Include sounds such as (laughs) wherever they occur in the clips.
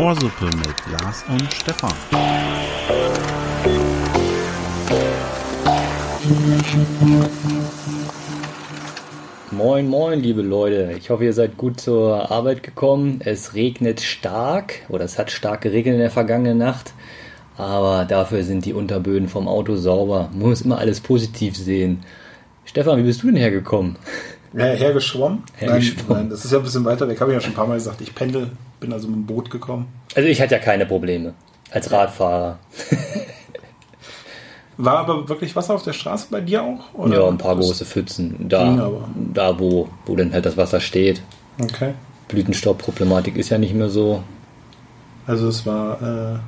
Ohrsuppe mit Lars und Stefan. Moin, moin, liebe Leute. Ich hoffe, ihr seid gut zur Arbeit gekommen. Es regnet stark oder es hat stark geregnet in der vergangenen Nacht. Aber dafür sind die Unterböden vom Auto sauber. Man muss immer alles positiv sehen. Stefan, wie bist du denn hergekommen? Hergeschwommen? Hergeschwommen. Nein, nein, das ist ja ein bisschen weiter weg. Habe ich ja schon ein paar Mal gesagt. Ich pendel, bin also mit dem Boot gekommen. Also ich hatte ja keine Probleme als Radfahrer. (laughs) War aber wirklich Wasser auf der Straße bei dir auch? Oder? Ja, ein paar Das- große Pfützen. Da, da wo, wo dann halt das Wasser steht. Okay. Blütenstaubproblematik ist ja nicht mehr so. Also es war äh,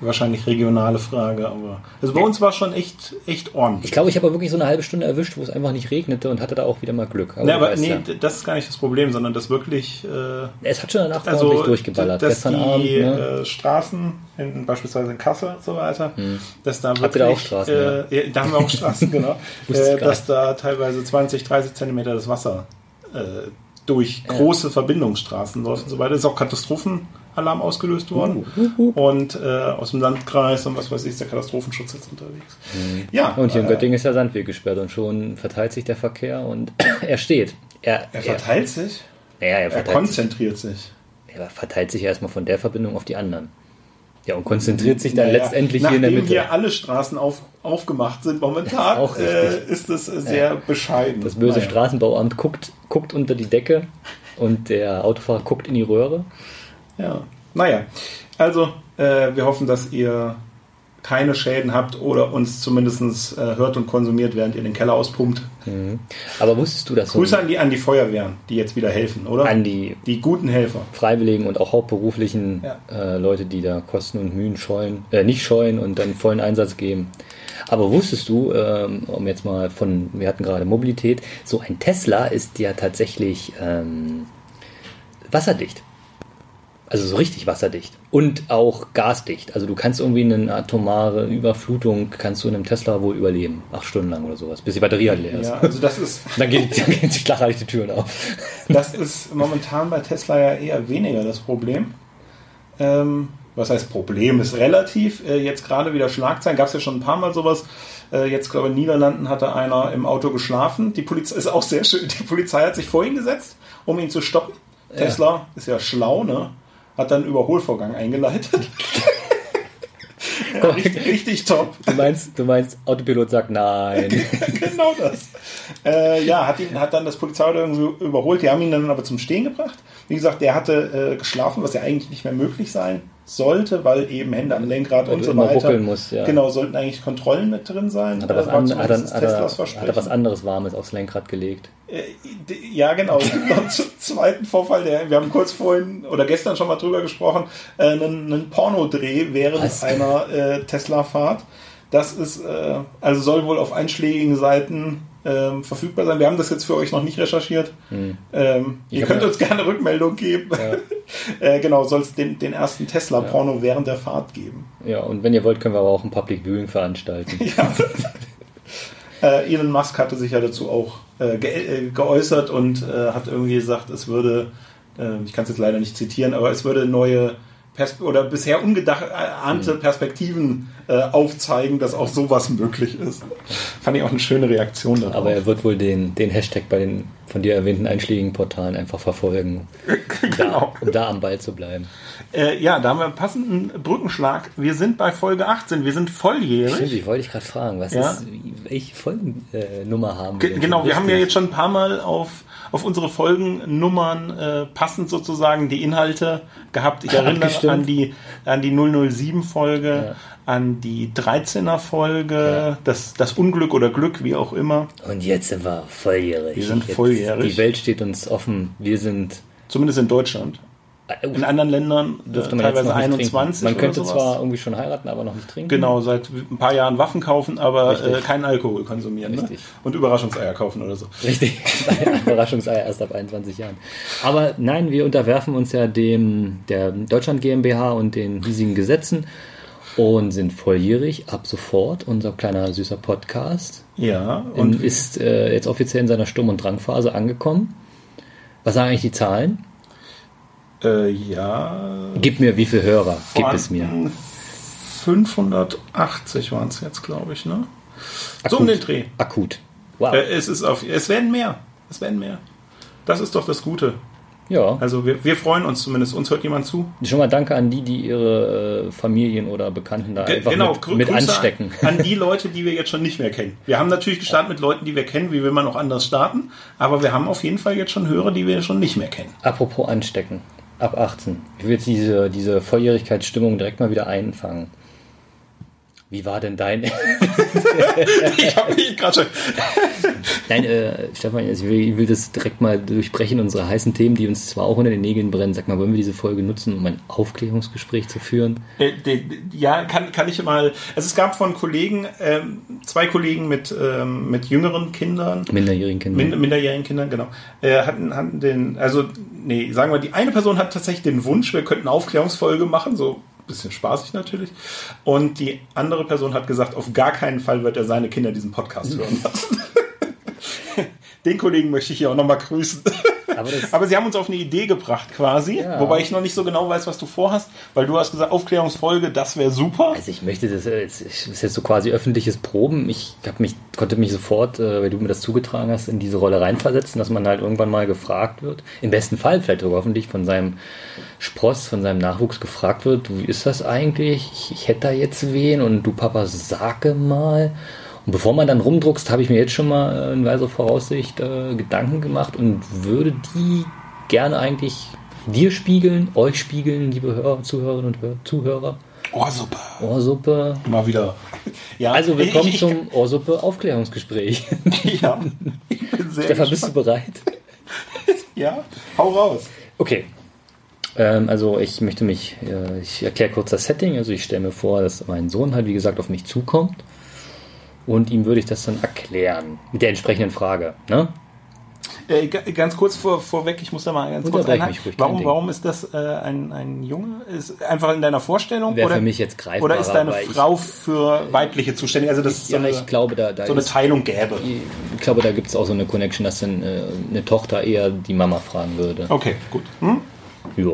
wahrscheinlich regionale Frage, aber also bei uns war schon echt echt Ich ordentlich. glaube, ich habe wirklich so eine halbe Stunde erwischt, wo es einfach nicht regnete und hatte da auch wieder mal Glück. Nee, du aber nee, ja. das ist gar nicht das Problem, sondern das wirklich äh, Es hat schon danach also ordentlich durchgeballert. dass Gestern die Abend. Ne? Hm. äh, Straßen, in, beispielsweise in Kassel und so weiter, dass da Habt wirklich, ihr da auch Straßen, äh, ja, da haben wir auch Straßen, (laughs) genau, ich äh, dass da teilweise 20, 30 Zentimeter das Wasser äh, durch große Verbindungsstraßen läuft und so weiter. Ist auch Katastrophenalarm ausgelöst worden Uh, und äh, aus dem Landkreis und was weiß ich, ist der Katastrophenschutz jetzt unterwegs. Ja, Und hier in äh, Göttingen ist der Sandweg gesperrt und schon verteilt sich der Verkehr und (clears throat) er steht. Er, er verteilt sich, er, ja, er er verteilt, konzentriert sich. er verteilt sich erstmal von der Verbindung auf die anderen. Ja, und konzentriert sich dann Naja, letztendlich hier in der nachdem Mitte. hier alle Straßen auf, aufgemacht sind momentan, (laughs) Auch äh, ist es sehr bescheiden. Das böse Naja. Straßenbauamt guckt, guckt unter die Decke und der Autofahrer guckt in die Röhre. Ja. Naja, also äh, wir hoffen, dass ihr keine Schäden habt oder uns zumindest äh, hört und konsumiert, während ihr den Keller auspumpt. Aber wusstest du, dass so Grüße an die, an die Feuerwehren, die jetzt wieder helfen, oder? an die die guten Helfer. Freiwilligen und auch hauptberuflichen Ja. äh, Leute, die da Kosten und Mühen scheuen, äh, nicht scheuen und dann vollen Einsatz geben. Aber wusstest du, ähm, um jetzt mal von, wir hatten gerade Mobilität, so ein Tesla ist ja tatsächlich ähm, wasserdicht. Also so richtig wasserdicht. Und auch gasdicht. Also du kannst irgendwie eine atomare Überflutung, kannst du in einem Tesla wohl überleben. Acht Stunden lang oder sowas, bis die Batterie halt leer ist. Ja, also das ist, (laughs) Dann, geht, dann gehen sich schlagartig die Türen auf. das ist momentan bei Tesla ja eher weniger das Problem. Ähm, was heißt Problem? Ist relativ. Äh, jetzt gerade wieder Schlagzeilen. Gab es ja schon ein paar Mal sowas. Äh, jetzt, glaube ich, in den Niederlanden hatte einer im Auto geschlafen. Die Polizei ist auch sehr schön. Die Polizei hat sich vor ihn gesetzt, um ihn zu stoppen. Tesla ist ja schlau, ne? Hat dann einen Überholvorgang eingeleitet. ja, richtig, richtig top. Du meinst, du meinst, Autopilot sagt nein. (laughs) genau das. Äh, ja, hat, ihn, hat dann das Polizeiauto irgendwie überholt. Die haben ihn dann aber zum Stehen gebracht. Wie gesagt, der hatte äh, geschlafen, was ja eigentlich nicht mehr möglich sein sollte, weil eben Hände am Lenkrad und so weiter. musst, ja. Genau, sollten eigentlich Kontrollen mit drin sein. Hat er was, war an, hat er, hat er, hat er was anderes Warmes aufs Lenkrad gelegt? Äh, Ja, genau. Es gibt noch einen z- zweiten Vorfall, der, wir haben kurz vorhin oder gestern schon mal drüber gesprochen, äh, einen, einen Pornodreh während Was? einer äh, Tesla-Fahrt. Das ist, äh, also soll wohl auf einschlägigen Seiten ähm, verfügbar sein. Wir haben das jetzt für euch noch nicht recherchiert. Ähm, ihr Hm. könnt ja- uns gerne Rückmeldung geben. (laughs) äh, genau, soll es den, den ersten Tesla-Porno während der Fahrt geben. Ja, und wenn ihr wollt, können wir aber auch ein Public Viewing veranstalten. (laughs) Ja. äh, Elon Musk hatte sich ja dazu auch äh, ge äh, geäußert und äh, hat irgendwie gesagt, es würde, äh, ich kann es jetzt leider nicht zitieren, aber es würde neue Pers oder bisher ungeahnte Perspektiven äh, aufzeigen, dass auch sowas möglich ist. Fand ich auch eine schöne Reaktion darauf. Aber er wird wohl den, den Hashtag bei den von dir erwähnten einschlägigen Portalen einfach verfolgen, um, Genau. da, um da am Ball zu bleiben. äh, ja, da haben wir einen passenden Brückenschlag. Wir sind bei Folge 18, wir sind volljährig. Stimmt, ich wollte dich gerade fragen, was Ja. ist, welche Folgennummer haben wir? Denn genau, wir haben ja jetzt schon ein paar Mal auf, auf unsere Folgennummern äh, passend sozusagen die Inhalte gehabt. Ich (laughs) erinnere Abgestimmt. an die, an die 007-Folge, Ja. an die 13er-Folge, Ja. das, das Unglück oder Glück, wie auch immer. Und jetzt sind wir volljährig. Wir sind jetzt, volljährig. Die Welt steht uns offen. Wir sind. Zumindest in Deutschland. In anderen Ländern äh, dürfte man teilweise noch nicht 21 trinken. Man könnte zwar irgendwie schon heiraten, aber noch nicht trinken. Genau, seit ein paar Jahren Waffen kaufen, aber äh, keinen Alkohol konsumieren. Ne? Und Überraschungseier kaufen oder so. Richtig, (laughs) (laughs) Überraschungseier erst ab 21 Jahren. Aber nein, wir unterwerfen uns ja dem der Deutschland GmbH und den hiesigen Gesetzen und sind volljährig ab sofort. Unser kleiner süßer Podcast Ja, und und ist äh, jetzt offiziell in seiner Sturm- und Drangphase angekommen. Was sagen eigentlich die Zahlen? Äh, ja. Gib mir wie viele Hörer? Gib es mir. Waren 580 waren es jetzt, glaube ich, ne? So Akut. um den Dreh. Akut. Wow. Äh, es, ist auf, es werden mehr. Es werden mehr. Das ist doch das Gute. ja. Also wir, wir freuen uns zumindest. Uns hört jemand zu. Schon mal danke an die, die ihre äh, Familien oder Bekannten da Ge- einfach genau, mit, mit anstecken. An die Leute, die wir jetzt schon nicht mehr kennen. Wir haben natürlich gestartet mit Leuten, die wir kennen. Wie will man noch anders starten? Aber wir haben auf jeden Fall jetzt schon Hörer, die wir schon nicht mehr kennen. Apropos anstecken. Ab 18. Ich will jetzt diese, diese Volljährigkeitsstimmung direkt mal wieder einfangen. Wie war denn dein. (laughs) ich habe mich gerade schon. (laughs) Nein, äh, Stefan, also ich will, ich will das direkt mal durchbrechen, unsere heißen Themen, die uns zwar auch unter den Nägeln brennen. Sag mal, wollen wir diese Folge nutzen, um ein Aufklärungsgespräch zu führen? Äh, Ja, kann, kann ich mal. Also es gab von Kollegen, ähm, zwei Kollegen mit, ähm, mit jüngeren Kindern, Minderjährigen Kindern. Min minderjährigen Kindern, genau, äh, hatten, hatten den, also, nee, sagen wir, die eine Person hat tatsächlich den Wunsch, wir könnten eine Aufklärungsfolge machen, so bisschen spaßig natürlich. Und die andere Person hat gesagt, auf gar keinen Fall wird er seine Kinder diesen Podcast hören lassen. (laughs) Den Kollegen möchte ich hier auch nochmal grüßen. Aber Aber sie haben uns auf eine Idee gebracht quasi, Ja. wobei ich noch nicht so genau weiß, was du vorhast, weil du hast gesagt, Aufklärungsfolge, das wäre super. Also ich möchte das, jetzt- das ist jetzt so quasi öffentliches Proben. Ich hab mich, konnte mich sofort, äh, weil du mir das zugetragen hast, in diese Rolle reinversetzen, dass man halt irgendwann mal gefragt wird. Im besten Fall vielleicht sogar hoffentlich von seinem Spross, von seinem Nachwuchs gefragt wird, wie ist das eigentlich? Ich, ich hätte da jetzt wen und du Papa, sage mal. Und bevor man dann rumdruckst, habe ich mir jetzt schon mal äh, in weiser Voraussicht äh, Gedanken gemacht und würde die gerne eigentlich dir spiegeln, euch spiegeln, liebe Hörer, Zuhörerinnen und Hör Zuhörer. Oh, super. Ohrsuppe. Mal wieder. (laughs) Ja, Also willkommen ich, ich, zum Ohrsuppe Aufklärungsgespräch. (laughs) Ja, ich bin sehr Stefan, bist du bereit? (laughs) Ja, hau raus. Okay. Ähm, also ich möchte mich, äh, ich erkläre kurz das Setting. Also ich stelle mir vor, dass mein Sohn halt, wie gesagt, auf mich zukommt. Und ihm würde ich das dann erklären. Mit der entsprechenden Frage. Ne? Äh, ga- ganz kurz vor, vorweg, ich muss da mal ganz kurz einhaken. Warum, warum ist das äh, ein, ein Junge? Ist einfach in deiner Vorstellung? Wäre oder, für mich jetzt greifbarer. Oder ist deine weil ich- Frau für weibliche zuständig? Also, dass es so, Ja, eine, ich glaube, da, da so eine ist, Teilung gäbe. ich glaube, da gibt es auch so eine Connection, dass dann äh, eine Tochter eher die Mama fragen würde. Okay, gut. Hm? Ja,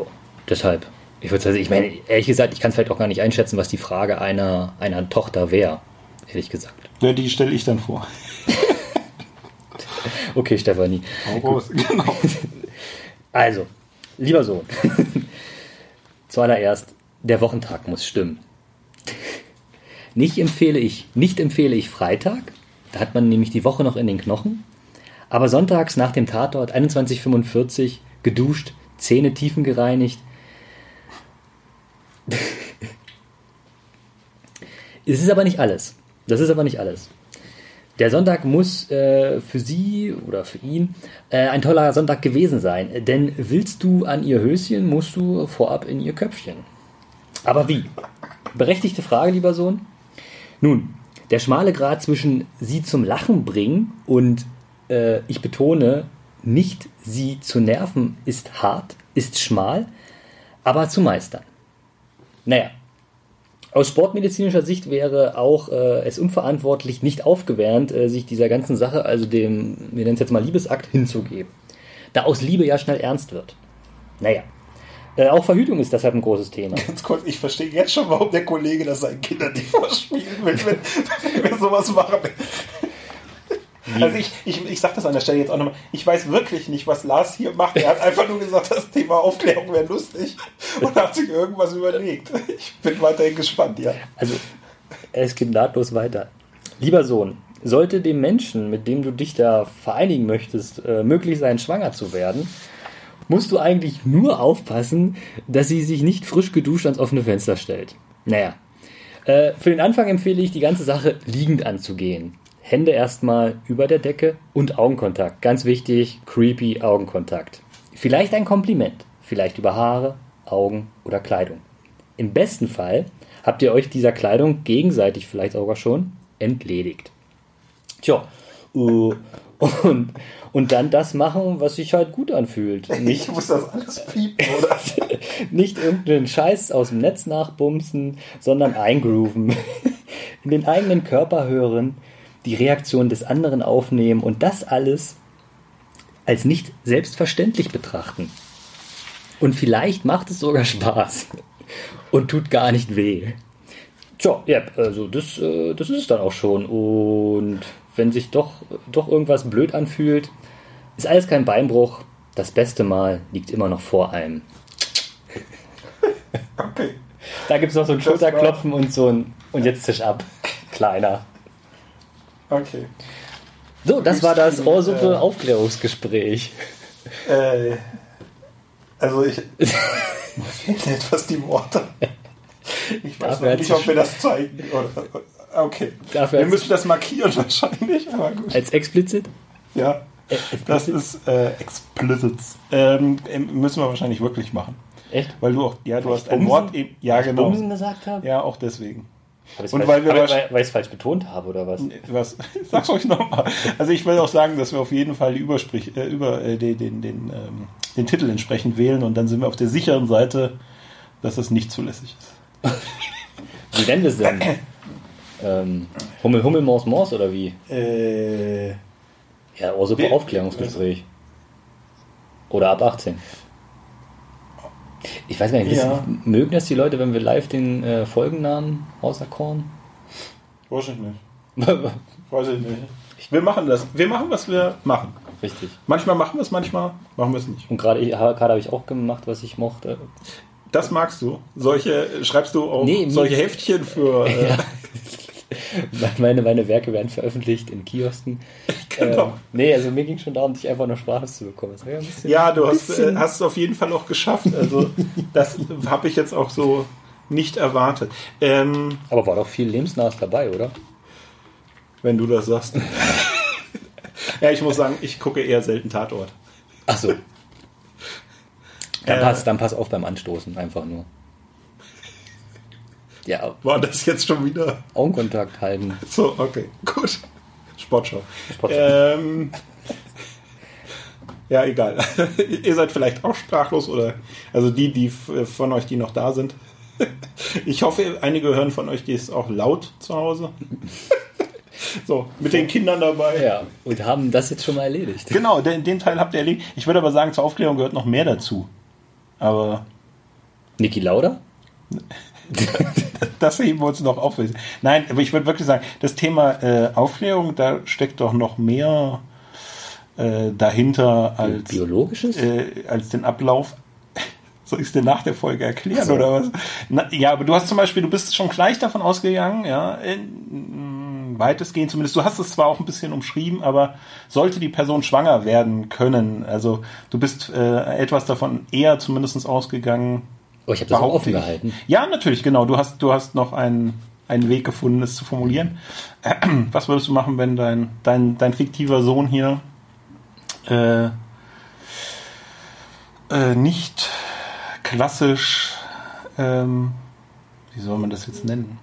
deshalb. Ich würde sagen, ich meine, ehrlich gesagt, ich kann es vielleicht auch gar nicht einschätzen, was die Frage einer, einer Tochter wäre. Ehrlich gesagt. Ja, die stelle ich dann vor. (laughs) Okay, Stefanie. Raus. Genau. (laughs) Also, lieber Sohn. (laughs) Zuallererst, der Wochentag muss stimmen. Nicht empfehle ich, nicht empfehle ich Freitag. Da hat man nämlich die Woche noch in den Knochen. Aber sonntags nach dem Tatort 21.45 geduscht, Zähne tiefen gereinigt. Es ist aber nicht alles. Das ist aber nicht alles. Der Sonntag muss äh, für Sie oder für ihn äh, ein toller Sonntag gewesen sein. Denn willst du an ihr Höschen, musst du vorab in ihr Köpfchen. Aber wie? Berechtigte Frage, lieber Sohn. Nun, der schmale Grat zwischen sie zum Lachen bringen und äh, ich betone, nicht sie zu nerven, ist hart, ist schmal, aber zu meistern. Naja, aus sportmedizinischer Sicht wäre auch äh, es unverantwortlich, nicht aufgewärmt, äh, sich dieser ganzen Sache, also dem, wir nennen es jetzt mal Liebesakt, hinzugeben. Da aus Liebe ja schnell ernst wird. Naja. Äh, auch Verhütung ist deshalb ein großes Thema. (laughs) Ganz kurz, ich verstehe jetzt schon, warum der Kollege das seinen Kindern nicht vorspielen will, wenn, wenn wir sowas machen. Also ich, ich, ich sage das an der Stelle jetzt auch nochmal. Ich weiß wirklich nicht, was Lars hier macht. Er hat einfach nur gesagt, das Thema Aufklärung wäre lustig und hat sich irgendwas überlegt. Ich bin weiterhin gespannt, ja. Also, es geht nahtlos weiter. Lieber Sohn, sollte dem Menschen, mit dem du dich da vereinigen möchtest, äh, möglich sein, schwanger zu werden, musst du eigentlich nur aufpassen, dass sie sich nicht frisch geduscht ans offene Fenster stellt. Naja. Äh, für den Anfang empfehle ich, die ganze Sache liegend anzugehen. Hände erstmal über der Decke und Augenkontakt. Ganz wichtig, creepy Augenkontakt. Vielleicht ein Kompliment. Vielleicht über Haare, Augen oder Kleidung. Im besten Fall habt ihr euch dieser Kleidung gegenseitig vielleicht sogar schon entledigt. Tja, äh, und, und dann das machen, was sich halt gut anfühlt. Nicht, Ich muss das alles piepen, oder? (laughs) nicht irgendeinen Scheiß aus dem Netz nachbumsen, sondern eingrooven. In den eigenen Körper hören, die Reaktion des anderen aufnehmen und das alles als nicht selbstverständlich betrachten. Und vielleicht macht es sogar Spaß (laughs) und tut gar nicht weh. Tja, ja, also das, äh, das ist es dann auch schon. Und wenn sich doch, doch irgendwas blöd anfühlt, ist alles kein Beinbruch. Das beste Mal liegt immer noch vor einem. (laughs) Okay. Da gibt es noch so ein Das Schulterklopfen und so ein und jetzt Tisch ab. Kleiner. Okay. So, das war das Äh. Ohrsuppe-Aufklärungsgespräch. Äh, also ich. (laughs) mir fehlen etwas die Worte. Ich weiß Dafür noch nicht, ob wir das zeigen. Oder, okay. Dafür wir müssen das markieren (laughs) wahrscheinlich, aber gut. Als explizit? Ja. Das ist äh, explicit. Ähm, müssen wir wahrscheinlich wirklich machen. Echt? Weil du auch, ja, du hast ein? Wort eben. Ja, genau. Bumsen gesagt habe? Ja, auch deswegen. Und weil wir weil ich es falsch betont habe, oder was? Was? (laughs) Sag's euch nochmal. Also ich will auch sagen, dass wir auf jeden Fall die Übersprich, äh, über äh, den, den, den, ähm, den Titel entsprechend wählen und dann sind wir auf der sicheren Seite, dass es nicht zulässig ist. (laughs) Wie nennen wir es denn? ähm, Hummel, Hummel, Maus, Maus oder wie? Äh, Ja, Ohrsuppe Wir- Aufklärungsgespräch. Oder ab 18. Ich weiß gar nicht, Ja. wissen- mögen das die Leute, wenn wir live den äh, Folgennamen auserkoren? weiß ich nicht. (laughs) Weiß ich nicht. Wir machen das. Wir machen, was wir machen. Richtig. Manchmal machen wir es, manchmal machen wir es nicht. Und gerade gerade habe ich auch gemacht, was ich mochte. Das magst du. Solche schreibst du auch Nee, solche. Heftchen für. Äh, (laughs) Ja. (laughs) (laughs) Meine, meine Werke werden veröffentlicht in Kiosken. (laughs) Genau. Ähm, nee, also mir ging schon darum, dich einfach nur sprachlos zu bekommen. Bisschen- Ja, du hast, äh, hast es auf jeden Fall auch geschafft. Also (laughs) das habe ich jetzt auch so nicht erwartet. Ähm, Aber war doch viel Lebensnahes dabei, oder? wenn du das sagst. ja, ich muss sagen, ich gucke eher selten Tatort. Ach so. Dann, Äh. pass, dann pass auf beim Anstoßen, einfach nur. Ja, War das jetzt schon wieder Augenkontakt halten. so? Okay, gut. Sportschau. Sportschau. Ähm, ja, egal. (laughs) Ihr seid vielleicht auch sprachlos oder also die, die f- von euch, die noch da sind. (laughs) Ich hoffe, einige hören von euch, die ist auch laut zu Hause. (laughs) So, mit den Kindern dabei. Ja, und haben das jetzt schon mal erledigt. Genau, den, den Teil habt ihr erledigt. Ich würde aber sagen, zur Aufklärung gehört noch mehr dazu. Aber Niki Lauda? (laughs) das heben wir uns noch auf. Nein, aber ich würde wirklich sagen, das Thema äh, Aufklärung, da steckt doch noch mehr äh, dahinter als, Biologisches? äh, als den Ablauf. (laughs) Soll ich es dir nach der Folge erklären Ach so. oder was? Na, ja, aber du hast zum Beispiel, du bist schon gleich davon ausgegangen, ja, in, weitestgehend zumindest. Du hast es zwar auch ein bisschen umschrieben, aber sollte die Person schwanger werden können, also du bist äh, etwas davon eher zumindest ausgegangen, Oh, ich habe das auch offen ich. gehalten. Ja, natürlich, genau. Du hast, du hast noch einen, einen Weg gefunden, es zu formulieren. (clears throat) Was würdest du machen, wenn dein, dein, dein fiktiver Sohn hier äh, äh, nicht klassisch, ähm, wie soll man das jetzt nennen?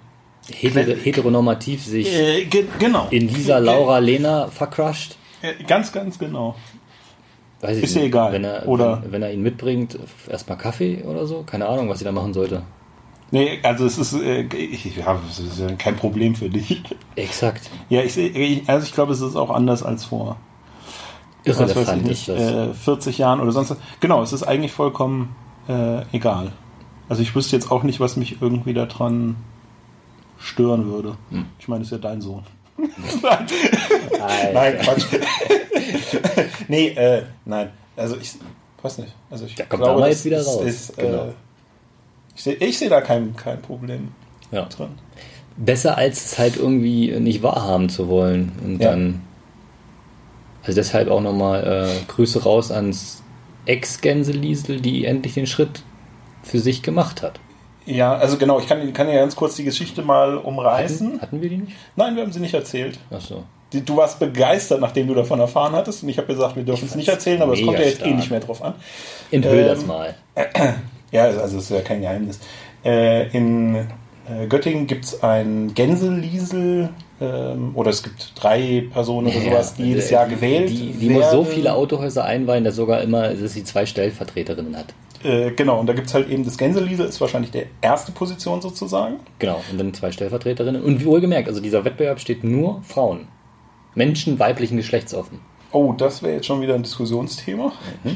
Heter heteronormativ sich Äh, ge genau. in Lisa, Laura, Lena vercrusht. Äh, ganz, ganz genau. Weiß ich Ist ja nicht. egal. Wenn er, Oder- wenn, wenn er ihn mitbringt, erstmal Kaffee oder so. Keine Ahnung, was sie da machen sollte. Nee, also es ist, äh, ich, ja, es ist ja kein Problem für dich. Exakt. Ja, ich ich- also ich glaube, es ist auch anders als vor ich Irrelevant nicht, ist das. äh, 40 Jahren oder sonst was. Genau, es ist eigentlich vollkommen äh, egal. Also ich wüsste jetzt auch nicht, was mich irgendwie daran stören würde. Hm. Ich meine, das ist ja dein Sohn. Nein. Nein, Quatsch. (laughs) nee, äh, nein. Also ich weiß nicht. Also ich Da kommt da jetzt wieder ist, raus. Ist, Genau. äh, ich sehe seh da kein, kein Problem Ja. drin. Besser als es halt irgendwie nicht wahrhaben zu wollen. Und Ja. dann. Also deshalb auch nochmal äh, Grüße raus ans Ex-Gänseliesel, die endlich den Schritt für sich gemacht hat. Ja, also genau, ich kann, kann ja ganz kurz die Geschichte mal umreißen. Hatten, hatten wir die nicht? Nein, wir haben sie nicht erzählt. Achso. Die- Du warst begeistert, nachdem du davon erfahren hattest. Und ich habe gesagt, wir dürfen es nicht erzählen, aber es kommt ja jetzt eh nicht mehr drauf an. Enthüll Ähm, das mal. (clears throat) Ja, also es ist ja kein Geheimnis. Äh, in äh, Göttingen gibt es ein Gänseliesel, ähm, oder es gibt drei Personen oder sowas, die jedes äh, Jahr gewählt Die, die muss so viele Autohäuser einweihen, dass sogar immer, dass sie zwei Stellvertreterinnen hat. Äh, genau, und da gibt es halt eben das Gänseliesel, ist wahrscheinlich der erste Position sozusagen. Genau, und dann zwei Stellvertreterinnen. Und wohlgemerkt, also dieser Wettbewerb steht nur Frauen. Menschen weiblichen Geschlechts offen. Oh, das wäre jetzt schon wieder ein Diskussionsthema. (laughs)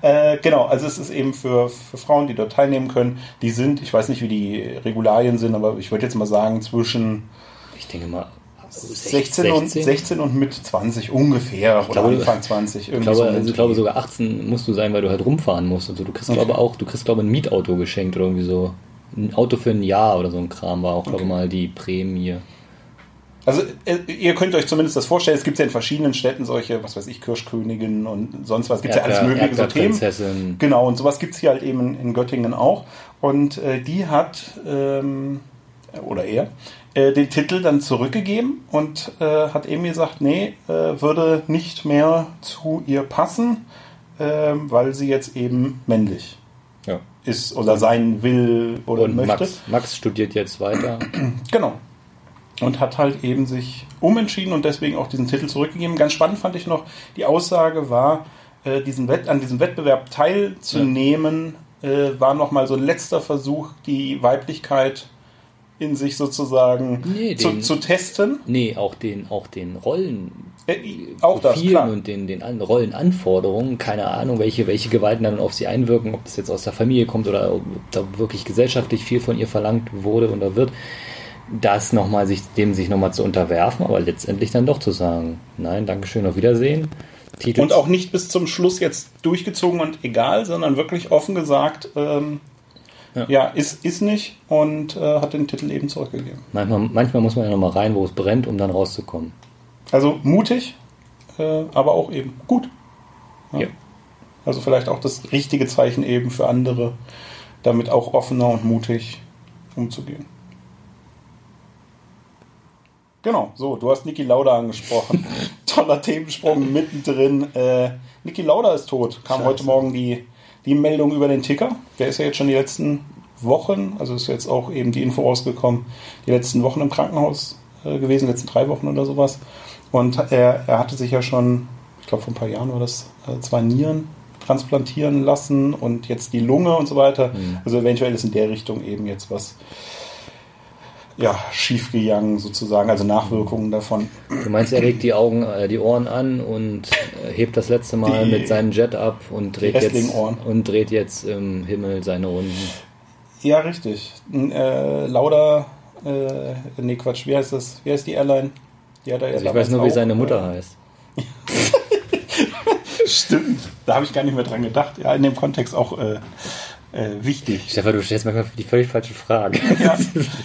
Äh, genau, also es ist eben für, für Frauen, die dort teilnehmen können. Die sind, ich weiß nicht, wie die Regularien sind, aber ich würde jetzt mal sagen, zwischen Ich denke mal, 16, Und, 16 und mit 20 ungefähr. oder glaube- Anfang 20. Ich irgendwie glaube, also ich glaube sogar 18 musst du sein, weil du halt rumfahren musst. Also du kriegst Okay. glaube auch, du kriegst glaube ein Mietauto geschenkt oder irgendwie so. Ein Auto für ein Jahr oder so ein Kram war auch, glaube ich, mal die Prämie. Also äh, ihr könnt euch zumindest das vorstellen, es gibt ja in verschiedenen Städten solche, was weiß ich, Kirschköniginnen und sonst was. Es gibt ja alles mögliche so Themen. Genau, und sowas gibt es hier halt eben in, in Göttingen auch. Und äh, die hat, ähm, oder er, äh, den Titel dann zurückgegeben und äh, hat eben gesagt, nee, äh, würde nicht mehr zu ihr passen, ähm, weil sie jetzt eben männlich Ja. ist oder sein will oder Und möchte. Max, Max studiert jetzt weiter. (clears throat) Genau. Und hat halt eben sich umentschieden und deswegen auch diesen Titel zurückgegeben. Ganz spannend fand ich noch, die Aussage war, äh, diesen Wett an diesem Wettbewerb teilzunehmen, äh, war nochmal so ein letzter Versuch, die Weiblichkeit in sich sozusagen Nee, zu, den- zu testen. Nee, auch den, auch den Rollen. Äh, auch das, klar. und den, den An Rollenanforderungen, keine Ahnung, welche, welche Gewalten dann auf sie einwirken, ob das jetzt aus der Familie kommt oder ob da wirklich gesellschaftlich viel von ihr verlangt wurde oder wird, das nochmal sich, dem sich nochmal zu unterwerfen, aber letztendlich dann doch zu sagen, nein, Dankeschön, auf Wiedersehen. Titel Und auch nicht bis zum Schluss jetzt durchgezogen und egal, sondern wirklich offen gesagt, ähm, ja. Ja. ist, ist nicht und äh, hat den Titel eben zurückgegeben. manchmal, manchmal muss man ja nochmal rein, wo es brennt, um dann rauszukommen. Also mutig, äh, aber auch eben gut. Ja. Ja. Also vielleicht auch das richtige Zeichen eben für andere, damit auch offener und mutig umzugehen. Genau, so, du hast Niki Lauda angesprochen. (laughs) Toller Themensprung mittendrin. Äh, Niki Lauda ist tot. Kam Scheiße. heute Morgen die, die Meldung über den Ticker. Der ist ja jetzt schon die letzten Wochen, also ist jetzt auch eben die Info rausgekommen, die letzten Wochen im Krankenhaus äh, gewesen, die letzten drei Wochen oder sowas. Und er, er hatte sich ja schon, ich glaube vor ein paar Jahren war das, äh, zwei Nieren transplantieren lassen und jetzt die Lunge und so weiter. Mhm. Also eventuell ist in der Richtung eben jetzt was ja, schiefgegangen sozusagen, also Nachwirkungen davon. Du meinst, er legt die Augen, äh, die Ohren an und äh, hebt das letzte Mal Die- mit seinem Jet ab und dreht jetzt und dreht jetzt im Himmel seine Runden. Ja, richtig. Äh, Lauda, äh, nee, Quatsch, wie heißt das? Wie heißt die Airline? Die hat er ja Also ich weiß nur, wie auch, seine Mutter äh, heißt. (laughs) Stimmt, da habe ich gar nicht mehr dran gedacht. Ja, in dem Kontext auch äh, äh, wichtig. Stefan, du stellst manchmal die völlig falsche Frage. (laughs) Ja,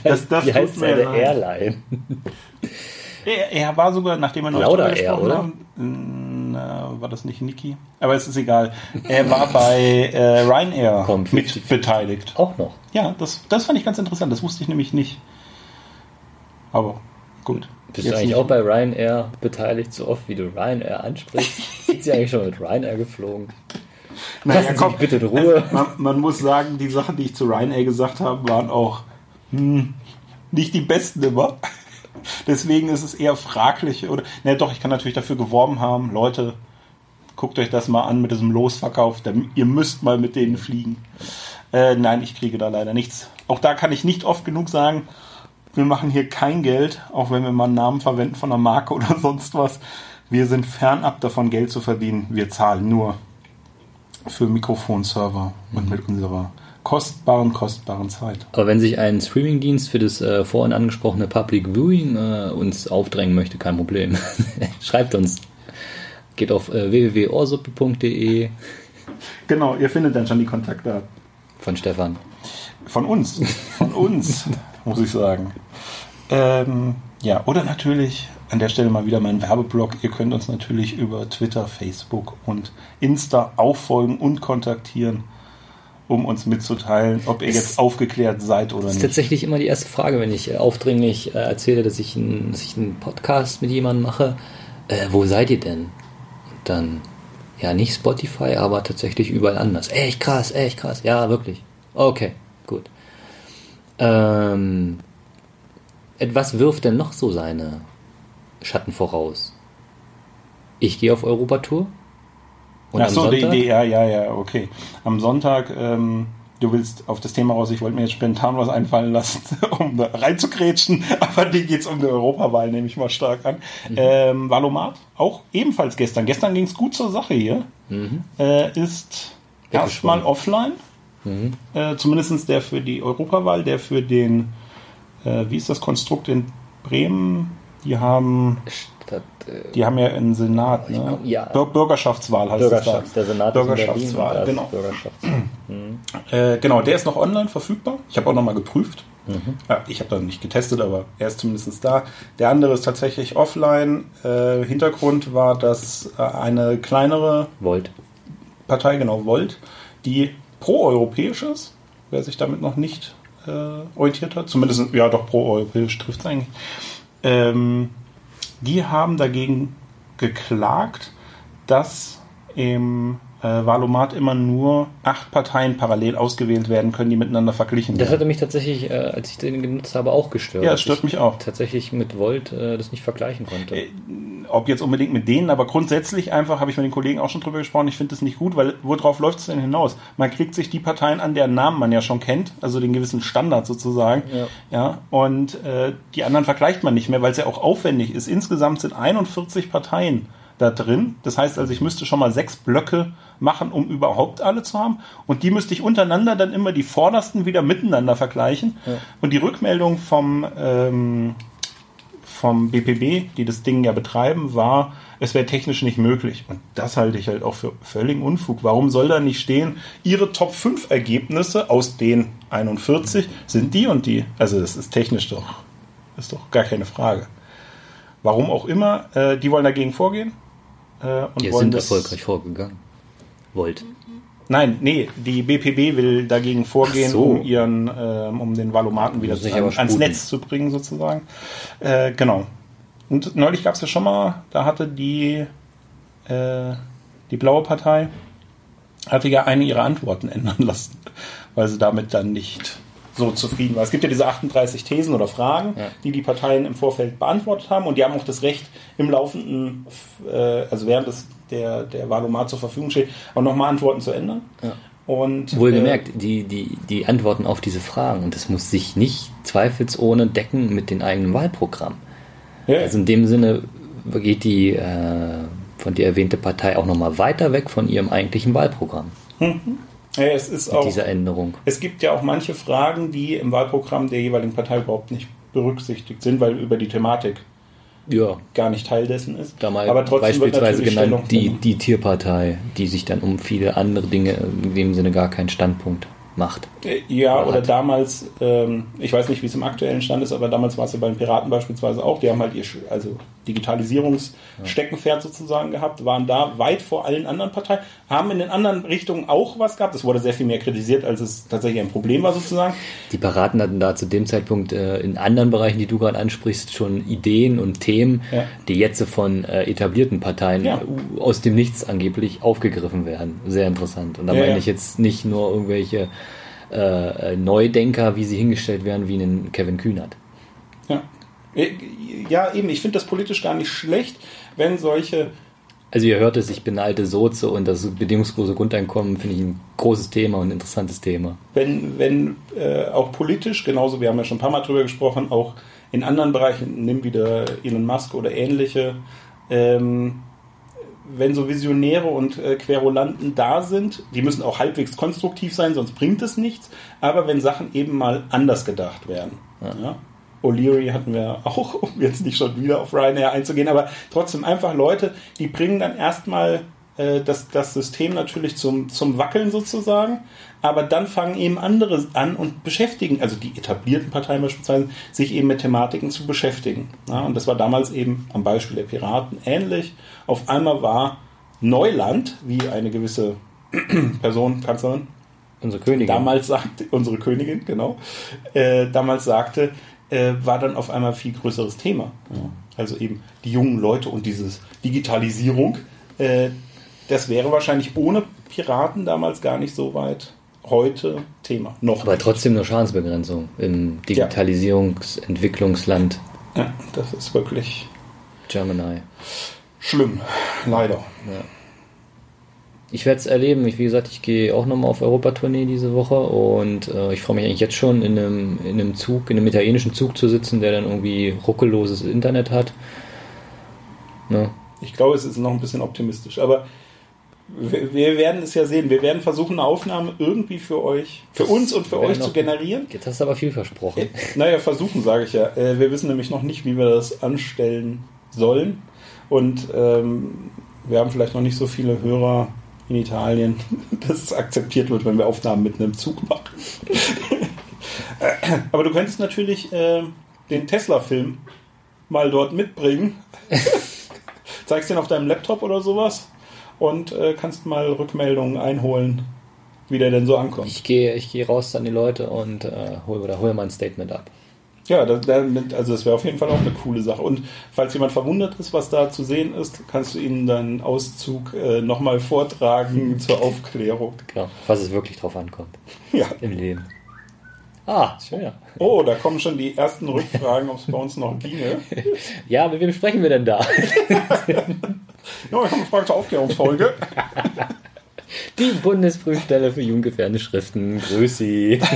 das- (laughs) das Wie heißt seine. Airline? Er, er war sogar, nachdem wir noch Lauda drüber Air, oder? haben, na, war das nicht Niki? Aber es ist egal. Er war bei äh, Ryanair Komm, mit 50. beteiligt. Auch noch. Ja, das, das fand ich ganz interessant. Das wusste ich nämlich nicht. Aber gut. Bist Jetzt du eigentlich nicht. auch bei Ryanair beteiligt, so oft wie du Ryanair ansprichst? (laughs) Sind sie eigentlich schon mit Ryanair geflogen? Naja, Lassen komm, bitte in Ruhe. Also, man, man muss sagen, die Sachen, die ich zu Ryanair gesagt habe, waren auch hm, nicht die besten immer. (laughs) Deswegen ist es eher fraglich. Oder, na doch, ich kann natürlich dafür geworben haben, Leute, guckt euch das mal an mit diesem Losverkauf. Ihr müsst mal mit denen fliegen. Äh, nein, ich kriege da leider nichts. Auch da kann ich nicht oft genug sagen, wir machen hier kein Geld, auch wenn wir mal einen Namen verwenden von einer Marke (laughs) oder sonst was. Wir sind fernab davon, Geld zu verdienen. Wir zahlen nur für Mikrofonserver und mit unserer kostbaren, kostbaren Zeit. Aber wenn sich ein Streamingdienst für das äh, vorhin angesprochene Public Viewing äh, uns aufdrängen möchte, kein Problem. (laughs) Schreibt uns. Geht auf äh, www.ohrsuppe.de Genau, ihr findet dann schon die Kontakte von Stefan. von uns. Von uns, (laughs) muss ich sagen. Ähm, ja, oder natürlich an der Stelle mal wieder mein Werbeblock. Ihr könnt uns natürlich über Twitter, Facebook und Insta auffolgen und kontaktieren, um uns mitzuteilen, ob ihr Es- jetzt aufgeklärt seid oder Das ist nicht. tatsächlich immer die erste Frage, wenn ich äh, aufdringlich äh, erzähle, dass ich, ein, dass ich einen Podcast mit jemandem mache. Äh, wo seid ihr denn? Und dann, ja, nicht Spotify, aber tatsächlich überall anders. Echt krass, echt krass. Ja, wirklich. Okay, gut. Ähm, was wirft denn noch so seine Schatten voraus? Ich gehe auf Europatour. Und Ach am so, die? Idee, ja, ja, ja, okay. Am Sonntag, ähm, du willst auf das Thema raus, ich wollte mir jetzt spontan was einfallen lassen, (laughs) um da reinzugrätschen, (laughs) aber die geht es um die Europawahl, nehme ich mal stark an. Mhm. Ähm, Valomat, auch ebenfalls gestern. Gestern ging es gut zur Sache hier. Mhm. Äh, ist erstmal offline. Mhm. Äh, Zumindest der für die Europawahl, der für den, äh, wie ist das Konstrukt in Bremen? Die haben. Stadt, äh, die haben ja einen Senat, ne? Ja. Bürgerschaftswahl heißt Bürgerschaft, das da. Der Senat Bürgerschaftswahl, genau. Mhm. Äh, genau, der ist noch online verfügbar. Ich habe auch noch mal geprüft. Mhm. Ja, ich habe dann nicht getestet, aber er ist zumindest da. Der andere ist tatsächlich offline. Äh, Hintergrund war, dass äh, eine kleinere Volt. Partei, genau Volt, die pro-europäisch ist, wer sich damit noch nicht äh, orientiert hat, zumindest, ja doch pro-europäisch trifft es eigentlich, ähm, die haben dagegen geklagt, dass im äh, Valomat immer nur acht Parteien parallel ausgewählt werden können, die miteinander verglichen werden. Das hatte mich tatsächlich, äh, als ich den genutzt habe, auch gestört. Ja, das stört mich auch. Tatsächlich mit Volt äh, das nicht vergleichen konnte. Äh, ob jetzt unbedingt mit denen, aber grundsätzlich einfach, habe ich mit den Kollegen auch schon drüber gesprochen, ich finde das nicht gut, weil worauf läuft es denn hinaus? Man kriegt sich die Parteien an, deren Namen man ja schon kennt, also den gewissen Standard sozusagen. Ja. ja und äh, die anderen vergleicht man nicht mehr, weil es ja auch aufwendig ist. Insgesamt sind 41 Parteien da drin. Das heißt also, ich müsste schon mal sechs Blöcke machen, um überhaupt alle zu haben. Und die müsste ich untereinander dann immer die vordersten wieder miteinander vergleichen. Ja. Und die Rückmeldung vom, ähm, vom BPB, die das Ding ja betreiben, war, es wäre technisch nicht möglich. Und das halte ich halt auch für völligen Unfug. Warum soll da nicht stehen, Ihre Top 5 Ergebnisse aus den 41 sind die und die? Also das ist technisch doch, ist doch gar keine Frage. Warum auch immer, äh, die wollen dagegen vorgehen. Äh, und Die sind erfolgreich vorgegangen. Wollt. Nein, nee, die BPB will dagegen vorgehen, so. um ihren, äh, um den Valomaten wieder zu, ans Netz zu bringen, sozusagen. Äh, genau. Und neulich gab es ja schon mal, da hatte die, äh, die blaue Partei, hatte ja eine ihrer Antworten ändern lassen, weil sie damit dann nicht so zufrieden war. Es gibt ja diese 38 Thesen oder Fragen, ja. die die Parteien im Vorfeld beantwortet haben und die haben auch das Recht im laufenden, äh, also während es der, der Valomat zur Verfügung steht, auch nochmal Antworten zu ändern. Ja. Und, Wohlgemerkt, äh, die, die, die Antworten auf diese Fragen, und das muss sich nicht zweifelsohne decken mit dem eigenen Wahlprogramm. Ja. Also in dem Sinne geht die äh, von dir erwähnte Partei auch nochmal weiter weg von ihrem eigentlichen Wahlprogramm. Mhm. Ja, es ist auch, dieser Änderung. Es gibt ja auch manche Fragen, die im Wahlprogramm der jeweiligen Partei überhaupt nicht berücksichtigt sind, weil über die Thematik ja. gar nicht Teil dessen ist. Damals Aber trotzdem beispielsweise genannt die, die Tierpartei, die sich dann um viele andere Dinge in dem Sinne gar keinen Standpunkt macht. Äh, ja, oder, oder damals, ähm, ich weiß nicht, wie es im aktuellen Stand ist, aber damals war es ja bei den Piraten beispielsweise auch, die haben halt ihr also Digitalisierungssteckenpferd sozusagen gehabt, waren da weit vor allen anderen Parteien, haben in den anderen Richtungen auch was gehabt. Es wurde sehr viel mehr kritisiert, als es tatsächlich ein Problem war sozusagen. Die Piraten hatten da zu dem Zeitpunkt äh, in anderen Bereichen, die du gerade ansprichst, schon Ideen und Themen, ja. die jetzt von äh, etablierten Parteien ja. aus dem Nichts angeblich aufgegriffen werden. Sehr interessant. Und da ja, meine ich jetzt nicht nur irgendwelche äh, Neudenker, wie sie hingestellt werden, wie einen Kevin Kühnert. Ja. Äh, ja, eben, ich finde das politisch gar nicht schlecht, wenn solche. Also ihr hört es, ich bin eine alte Soze und das bedingungslose Grundeinkommen finde ich ein großes Thema und ein interessantes Thema. Wenn, wenn äh, auch politisch, genauso, wir haben ja schon ein paar Mal drüber gesprochen, auch in anderen Bereichen, nimm wieder Elon Musk oder ähnliche, ähm, wenn so Visionäre und äh, Querulanten da sind, die müssen auch halbwegs konstruktiv sein, sonst bringt es nichts, aber wenn Sachen eben mal anders gedacht werden. Ja. ja? O'Leary hatten wir auch, (laughs) um jetzt nicht schon wieder auf Ryanair einzugehen, aber trotzdem einfach Leute, die bringen dann erstmal äh, das, das System natürlich zum, zum Wackeln sozusagen, aber dann fangen eben andere an und beschäftigen, also die etablierten Parteien beispielsweise, sich eben mit Thematiken zu beschäftigen. Ja, und das war damals eben am Beispiel der Piraten ähnlich. Auf einmal war Neuland, wie eine gewisse (clears throat) Person, Kanzlerin, unsere Königin, damals sagte, unsere Königin, genau, äh, damals sagte, äh, war dann auf einmal viel größeres Thema. Ja. Also eben die jungen Leute und diese Digitalisierung. Äh, das wäre wahrscheinlich ohne Piraten damals gar nicht so weit heute Thema. Noch Aber nicht. trotzdem eine Schadensbegrenzung im Digitalisierungsentwicklungsland. Ja, das ist wirklich Gemini. Schlimm, leider. Ja. ich werde es erleben. Ich, wie gesagt, ich gehe auch nochmal auf Europatournee diese Woche und äh, ich freue mich eigentlich jetzt schon in einem, in einem Zug, in einem italienischen Zug zu sitzen, der dann irgendwie ruckelloses Internet hat. Ne? Ich glaube, es ist noch ein bisschen optimistisch, aber wir, werden es ja sehen. Wir werden versuchen, eine Aufnahme irgendwie für euch, für uns und für euch zu generieren. Jetzt hast du aber viel versprochen. Äh, naja, versuchen, sage ich ja. Äh, wir wissen nämlich noch nicht, wie wir das anstellen sollen. Und ähm, wir haben vielleicht noch nicht so viele Hörer in Italien, (laughs) dass es akzeptiert wird, wenn wir Aufnahmen mit einem Zug machen. (laughs) Aber du könntest natürlich äh, den Tesla-Film mal dort mitbringen. (laughs) Zeigst den auf deinem Laptop oder sowas und äh, kannst mal Rückmeldungen einholen, wie der denn so ankommt. Ich gehe ich geh raus an die Leute und äh, hole oder hol mal ein Statement ab. Ja, das, also das wäre auf jeden Fall auch eine coole Sache. Und falls jemand verwundert ist, was da zu sehen ist, kannst du ihnen deinen Auszug äh, nochmal vortragen (laughs) zur Aufklärung. Genau, was es wirklich drauf ankommt. Ja. Im Leben. Ah, schön. Ja. Oh, da kommen schon die ersten Rückfragen, ob es bei uns noch ginge. (laughs) Ja, mit wem sprechen wir denn da? (laughs) ja, ich habe eine Frage zur Aufklärungsfolge. (laughs) Die Bundesprüfstelle für jugendgefährdende Schriften. Grüß Sie. (laughs)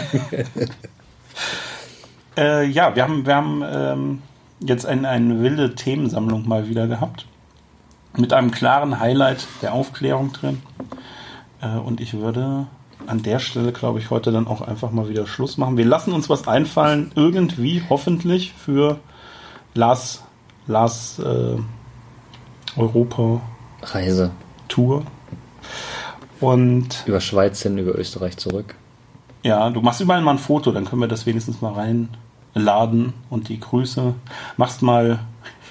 Äh, ja, wir haben, wir haben ähm, jetzt ein, eine wilde Themensammlung mal wieder gehabt. Mit einem klaren Highlight der Aufklärung drin. Äh, und ich würde an der Stelle, glaube ich, heute dann auch einfach mal wieder Schluss machen. Wir lassen uns was einfallen, irgendwie, hoffentlich, für Lars, Lars äh, Europa Reise. Tour. Und über Schweiz hin, über Österreich zurück. Ja, du machst überall mal ein Foto, dann können wir das wenigstens mal reinladen und die Grüße. Machst mal,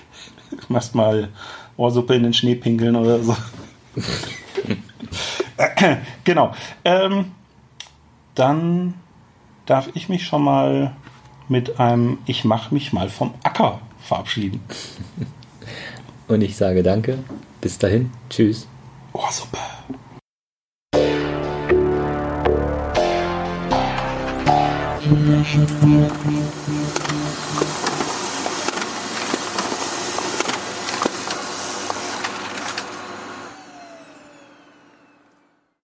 (laughs) machst mal Ohrsuppe in den Schnee pinkeln oder so. (laughs) genau. Ähm, dann darf ich mich schon mal mit einem Ich mach mich mal vom Acker verabschieden. (laughs) Und ich sage danke. Bis dahin. Tschüss. Oh,